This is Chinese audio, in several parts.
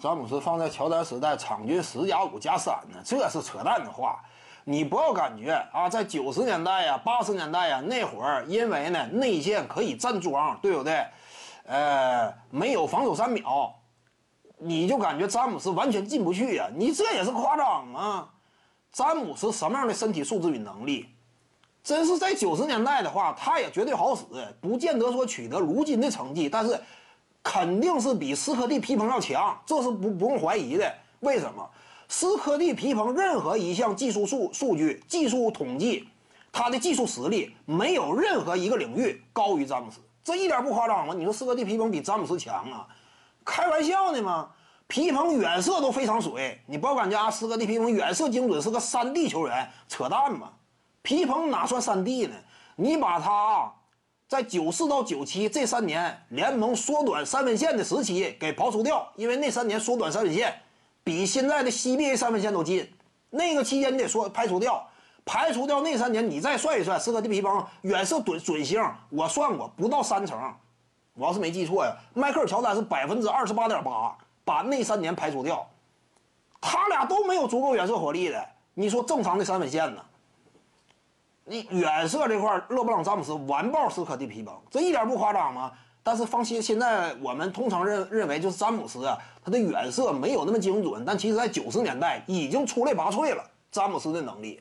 詹姆斯放在乔丹时代场均十加五加三呢，这是扯淡的话。你不要感觉啊，在九十年代呀、八十年代呀那会儿，因为呢内线可以站桩，对不对？呃，没有防守三秒，你就感觉詹姆斯完全进不去呀？你这也是夸张啊？詹姆斯什么样的身体素质与能力？真是在九十年代的话，他也绝对好使，不见得说取得如今的成绩，但是肯定是比斯科蒂皮蓬要强，这是不不用怀疑的。为什么？斯科蒂皮蓬任何一项技术数数据、技术统计，他的技术实力没有任何一个领域高于詹姆斯，这一点不夸张吗？你说斯科蒂皮蓬比詹姆斯强啊？开玩笑呢吗？皮蓬远射都非常水，你不要感觉啊，斯科蒂皮蓬远射精准是个三 D 球员，扯淡嘛？皮蓬哪算三 D 呢？你把他，在九四到九七这三年联盟缩短三分线的时期给刨除掉，因为那三年缩短三分线。比现在的 CBA 三分线都近，那个期间你得说排除掉，排除掉那三年，你再算一算，斯科蒂皮蓬远射准准星，我算过不到三成，我要是没记错呀，迈克尔乔丹是百分之二十八点八，把那三年排除掉，他俩都没有足够远射火力的，你说正常的三分线呢？你远射这块，勒布朗詹姆斯完爆斯科蒂皮蓬，这一点不夸张吗？但是放心，现在我们通常认认为就是詹姆斯啊，他的远射没有那么精准，但其实在九十年代已经出类拔萃了。詹姆斯的能力，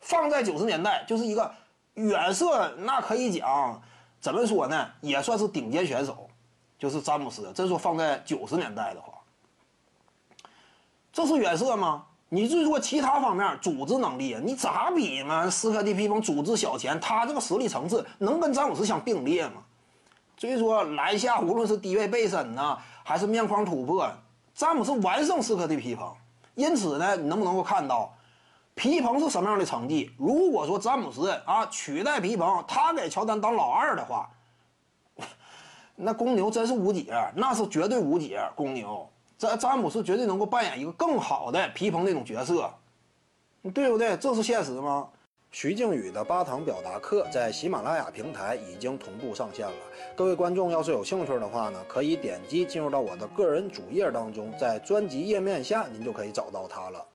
放在九十年代就是一个远射，那可以讲怎么说呢，也算是顶尖选手，就是詹姆斯。真说放在九十年代的话，这是远射吗？你至于说其他方面组织能力啊，你咋比嘛？斯科蒂皮蓬组织小前，他这个实力层次能跟詹姆斯相并列吗？所以说，篮下无论是低位背身呢，还是面框突破，詹姆斯完胜斯科蒂皮蓬。因此呢，你能不能够看到，皮蓬是什么样的成绩？如果说詹姆斯啊取代皮蓬，他给乔丹当老二的话，那公牛真是无解，那是绝对无解。公牛，詹詹姆斯绝对能够扮演一个更好的皮蓬那种角色，对不对？这是现实吗？徐静宇的八堂表达课在喜马拉雅平台已经同步上线了。各位观众要是有兴趣的话呢，可以点击进入到我的个人主页当中，在专辑页面下您就可以找到它了。